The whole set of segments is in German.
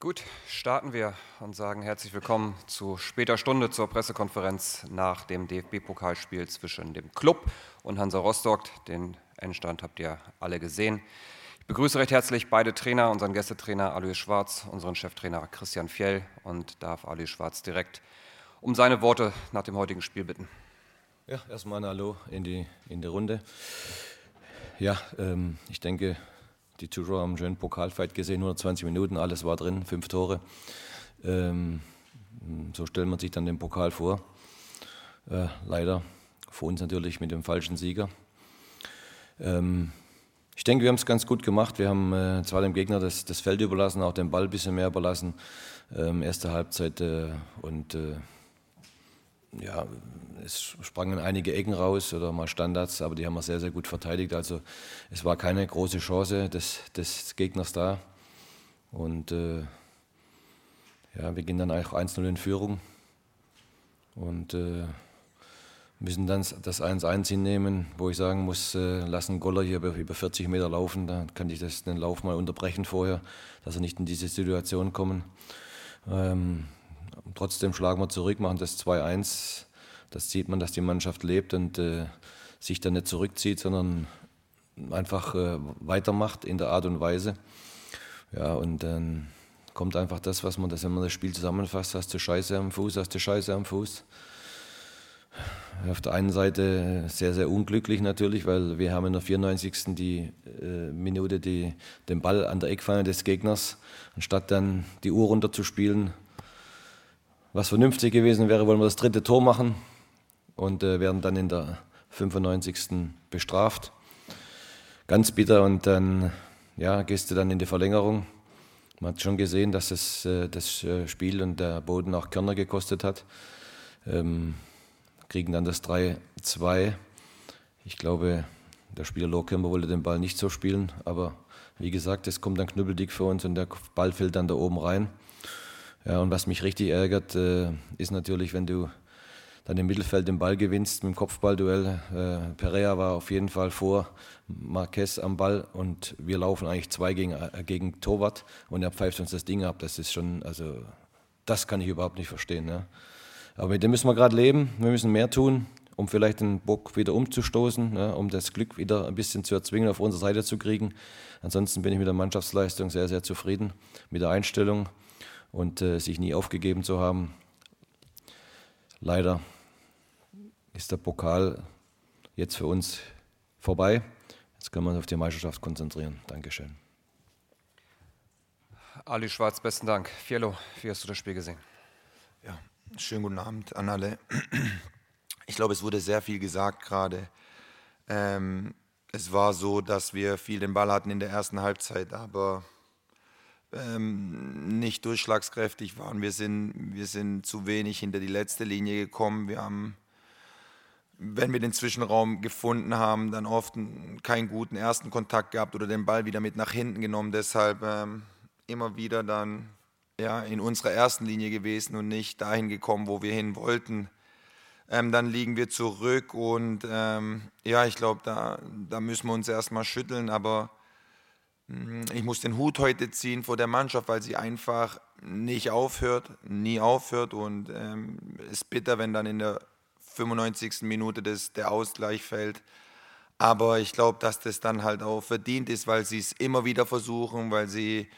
Gut, starten wir und sagen herzlich willkommen zu später Stunde zur Pressekonferenz nach dem DFB-Pokalspiel zwischen dem Club und Hansa Rostock. Den Endstand habt ihr alle gesehen. Ich begrüße recht herzlich beide Trainer, unseren Gästetrainer Alois Schwarz, unseren Cheftrainer Christian Fjell und darf Alois Schwarz direkt um seine Worte nach dem heutigen Spiel bitten. Ja, erstmal ein Hallo in die, in die Runde. Ja, ähm, ich denke, die Zuschauer haben einen schönen Pokalfight gesehen, 120 Minuten, alles war drin, fünf Tore. Ähm, so stellt man sich dann den Pokal vor. Äh, leider für uns natürlich mit dem falschen Sieger. Ähm, ich denke, wir haben es ganz gut gemacht. Wir haben äh, zwar dem Gegner das, das, Feld überlassen, auch den Ball ein bisschen mehr überlassen. Ähm, erste Halbzeit äh, und äh, ja, es sprangen einige Ecken raus oder mal Standards, aber die haben wir sehr, sehr gut verteidigt. Also es war keine große Chance des, des Gegners da. Und äh, ja, wir gehen dann auch 1-0 in Führung und äh, müssen dann das 1-1 hinnehmen, wo ich sagen muss, äh, lassen Goller hier über, über 40 Meter laufen, da kann ich das, den Lauf mal unterbrechen vorher, dass er nicht in diese Situation kommen. Ähm, trotzdem schlagen wir zurück, machen das 2-1 das sieht man, dass die Mannschaft lebt und äh, sich dann nicht zurückzieht, sondern einfach äh, weitermacht in der Art und Weise. Ja, und dann kommt einfach das, was man, das, wenn man das Spiel zusammenfasst, hast du Scheiße am Fuß, hast du Scheiße am Fuß. Auf der einen Seite sehr, sehr unglücklich natürlich, weil wir haben in der 94. Die, äh, Minute die, den Ball an der Eckfahne des Gegners, anstatt dann die Uhr runterzuspielen. Was vernünftig gewesen wäre, wollen wir das dritte Tor machen und äh, werden dann in der 95. bestraft. Ganz bitter und dann ja, gehst du dann in die Verlängerung. Man hat schon gesehen, dass es äh, das äh, Spiel und der Boden auch Körner gekostet hat. Ähm, kriegen dann das 3-2. Ich glaube, der Spieler Lohkemper wollte den Ball nicht so spielen, aber wie gesagt, es kommt dann knüppeldick für uns und der Ball fällt dann da oben rein. Ja, und was mich richtig ärgert, äh, ist natürlich, wenn du dann im Mittelfeld den Ball gewinnst mit dem Kopfballduell. Äh, Perea war auf jeden Fall vor Marquez am Ball und wir laufen eigentlich zwei gegen, äh, gegen Torwart und er pfeift uns das Ding ab. Das ist schon, also das kann ich überhaupt nicht verstehen. Ne? Aber mit dem müssen wir gerade leben. Wir müssen mehr tun, um vielleicht den Bock wieder umzustoßen, ne? um das Glück wieder ein bisschen zu erzwingen, auf unsere Seite zu kriegen. Ansonsten bin ich mit der Mannschaftsleistung sehr, sehr zufrieden, mit der Einstellung und äh, sich nie aufgegeben zu haben. Leider ist der Pokal jetzt für uns vorbei. Jetzt können wir uns auf die Meisterschaft konzentrieren. Dankeschön. Ali Schwarz, besten Dank. Fiello, wie hast du das Spiel gesehen? Ja, schönen guten Abend an alle. Ich glaube, es wurde sehr viel gesagt gerade. Ähm, es war so, dass wir viel den Ball hatten in der ersten Halbzeit, aber ähm, nicht durchschlagskräftig waren. Wir sind, wir sind zu wenig hinter die letzte Linie gekommen. Wir haben wenn wir den Zwischenraum gefunden haben, dann oft keinen guten ersten Kontakt gehabt oder den Ball wieder mit nach hinten genommen. Deshalb ähm, immer wieder dann ja, in unserer ersten Linie gewesen und nicht dahin gekommen, wo wir hin wollten. Ähm, dann liegen wir zurück und ähm, ja, ich glaube, da, da müssen wir uns erstmal schütteln. Aber ich muss den Hut heute ziehen vor der Mannschaft, weil sie einfach nicht aufhört, nie aufhört. Und es ähm, ist bitter, wenn dann in der 95. Minute des, der Ausgleich fällt. Aber ich glaube, dass das dann halt auch verdient ist, weil sie es immer wieder versuchen, weil sie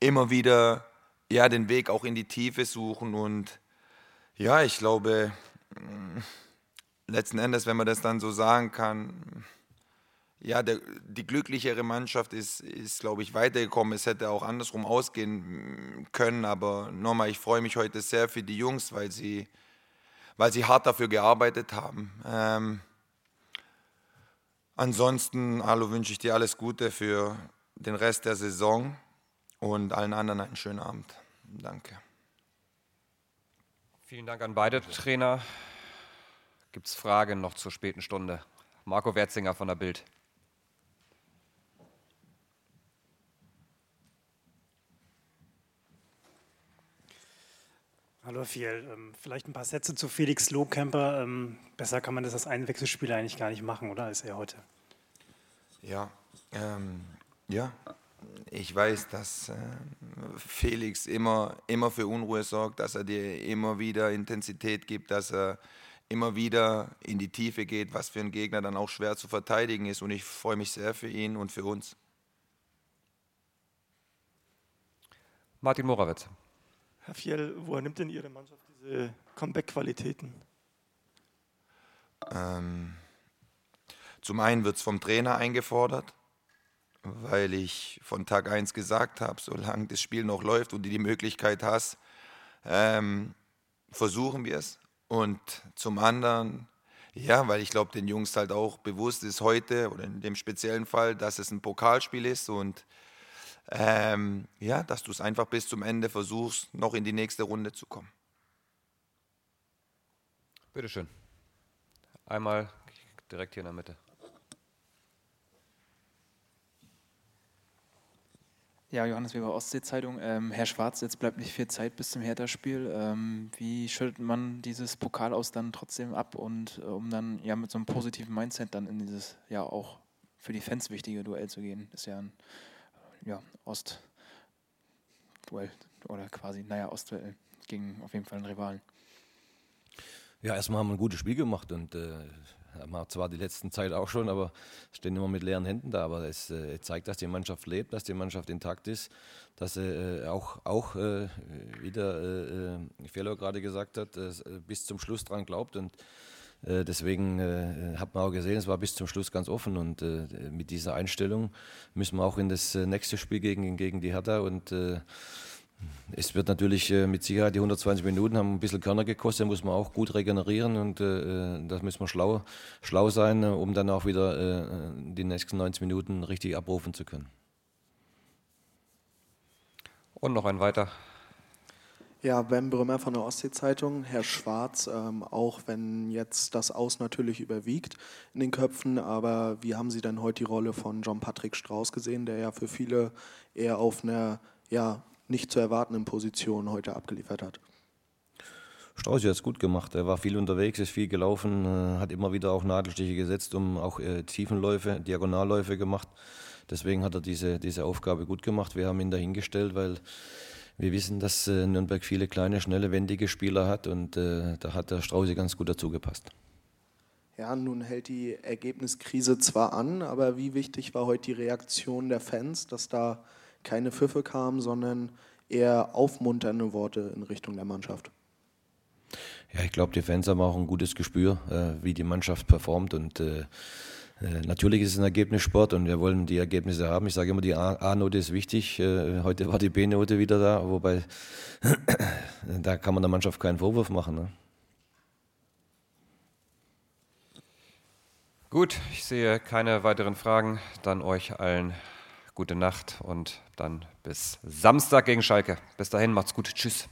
immer wieder ja, den Weg auch in die Tiefe suchen. Und ja, ich glaube, mm, letzten Endes, wenn man das dann so sagen kann, ja, der, die glücklichere Mannschaft ist, ist, glaube ich, weitergekommen. Es hätte auch andersrum ausgehen können, aber nochmal, ich freue mich heute sehr für die Jungs, weil sie weil sie hart dafür gearbeitet haben. Ähm, ansonsten, Alu, wünsche ich dir alles Gute für den Rest der Saison und allen anderen einen schönen Abend. Danke. Vielen Dank an beide Trainer. Gibt es Fragen noch zur späten Stunde? Marco Werzinger von der Bild. Hallo Fiel, ähm, vielleicht ein paar Sätze zu Felix Lohkemper. Ähm, besser kann man das als Einwechselspieler eigentlich gar nicht machen, oder, als er heute? Ja, ähm, ja, ich weiß, dass äh, Felix immer, immer für Unruhe sorgt, dass er dir immer wieder Intensität gibt, dass er immer wieder in die Tiefe geht, was für einen Gegner dann auch schwer zu verteidigen ist. Und ich freue mich sehr für ihn und für uns. Martin Morawetz. Herr Fiel, woher nimmt denn Ihre Mannschaft diese Comeback-Qualitäten? Ähm, zum einen wird es vom Trainer eingefordert, weil ich von Tag 1 gesagt habe, solange das Spiel noch läuft und du die Möglichkeit hast, ähm, versuchen wir es. Und zum anderen, ja, weil ich glaube, den Jungs halt auch bewusst ist heute oder in dem speziellen Fall, dass es ein Pokalspiel ist und ähm, ja, dass du es einfach bis zum Ende versuchst, noch in die nächste Runde zu kommen. Bitteschön. Einmal direkt hier in der Mitte. Ja, Johannes Weber, Ostsee-Zeitung. Ähm, Herr Schwarz, jetzt bleibt nicht viel Zeit bis zum Hertha-Spiel. Ähm, wie schüttet man dieses Pokal aus dann trotzdem ab und äh, um dann ja mit so einem positiven Mindset dann in dieses ja auch für die Fans wichtige Duell zu gehen? ist ja ein ja, Ost-Duell oder quasi, naja, Ostduell gegen auf jeden Fall einen Rivalen. Ja, erstmal haben wir ein gutes Spiel gemacht und äh, haben zwar die letzten Zeit auch schon, aber stehen immer mit leeren Händen da. Aber es äh, zeigt, dass die Mannschaft lebt, dass die Mannschaft intakt ist, dass sie äh, auch, auch äh, wieder, äh, äh Fellow gerade gesagt hat, äh, bis zum Schluss dran glaubt und äh, Deswegen äh, hat man auch gesehen, es war bis zum Schluss ganz offen und äh, mit dieser Einstellung müssen wir auch in das nächste Spiel gegen, gegen die Hertha und es wird natürlich äh, mit Sicherheit die 120 Minuten haben ein bisschen Körner gekostet, muss man auch gut regenerieren und äh, äh da müssen wir schlau, schlau sein, äh, um dann auch wieder äh, die nächsten 90 Minuten richtig abrufen zu können. Und noch ein weiter. Ja, Ben Brümmer von der Ostsee-Zeitung. Herr Schwarz, ähm, auch wenn jetzt das Aus natürlich überwiegt in den Köpfen, aber wie haben Sie denn heute die Rolle von John Patrick Strauß gesehen, der ja für viele eher auf einer ja, nicht zu erwartenden Positionen heute abgeliefert hat. Strauß hat es gut gemacht. Er war viel unterwegs, ist viel gelaufen, äh, hat immer wieder auch Nadelstiche gesetzt, um auch äh, Tiefenläufe, Diagonalläufe gemacht. Deswegen hat er diese, diese Aufgabe gut gemacht. Wir haben ihn dahingestellt, weil wir wissen, dass äh, Nürnberg viele kleine, schnelle, wendige Spieler hat und äh, da hat der Strauße ganz gut dazu gepasst. Ja, nun hält die Ergebniskrise zwar an, aber wie wichtig war heute die Reaktion der Fans, dass da keine Pfiffe kamen, sondern eher aufmunternde Worte in Richtung der Mannschaft. Ja, ich glaube, die Fans haben auch ein gutes Gespür, äh, wie die Mannschaft performt und äh, Natürlich ist es ein Ergebnissport und wir wollen die Ergebnisse haben. Ich sage immer, die A-Note ist wichtig. Äh, heute war die B-Note wieder da, wobei da kann man der Mannschaft keinen Vorwurf machen. Ne? Gut, ich sehe keine weiteren Fragen. Dann euch allen gute Nacht und dann bis Samstag gegen Schalke. Bis dahin, macht's gut. Tschüss.